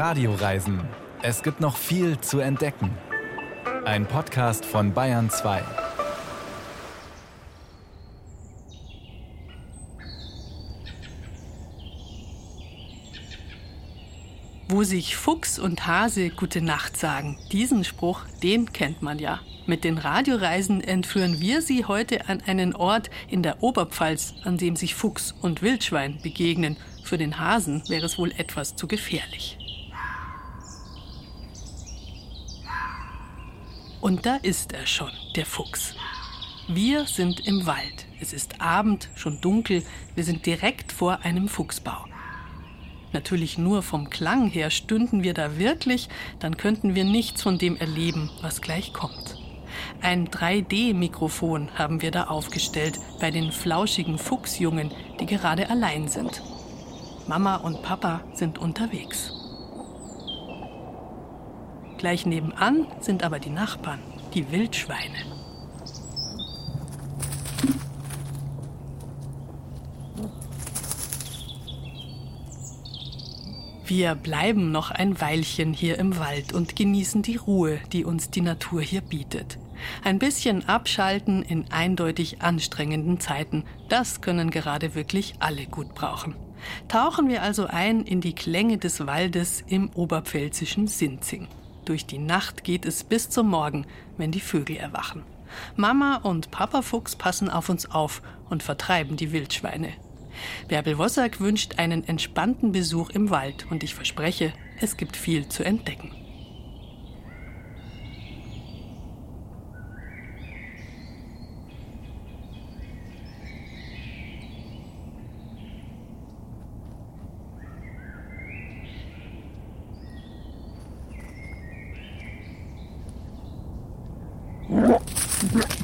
Radioreisen. Es gibt noch viel zu entdecken. Ein Podcast von Bayern 2. Wo sich Fuchs und Hase gute Nacht sagen, diesen Spruch, den kennt man ja. Mit den Radioreisen entführen wir Sie heute an einen Ort in der Oberpfalz, an dem sich Fuchs und Wildschwein begegnen. Für den Hasen wäre es wohl etwas zu gefährlich. Und da ist er schon, der Fuchs. Wir sind im Wald. Es ist Abend, schon dunkel. Wir sind direkt vor einem Fuchsbau. Natürlich nur vom Klang her stünden wir da wirklich, dann könnten wir nichts von dem erleben, was gleich kommt. Ein 3D-Mikrofon haben wir da aufgestellt bei den flauschigen Fuchsjungen, die gerade allein sind. Mama und Papa sind unterwegs. Gleich nebenan sind aber die Nachbarn, die Wildschweine. Wir bleiben noch ein Weilchen hier im Wald und genießen die Ruhe, die uns die Natur hier bietet. Ein bisschen abschalten in eindeutig anstrengenden Zeiten, das können gerade wirklich alle gut brauchen. Tauchen wir also ein in die Klänge des Waldes im oberpfälzischen Sinzing. Durch die Nacht geht es bis zum Morgen, wenn die Vögel erwachen. Mama und Papa Fuchs passen auf uns auf und vertreiben die Wildschweine. Bärbel Wossack wünscht einen entspannten Besuch im Wald und ich verspreche, es gibt viel zu entdecken. Blah.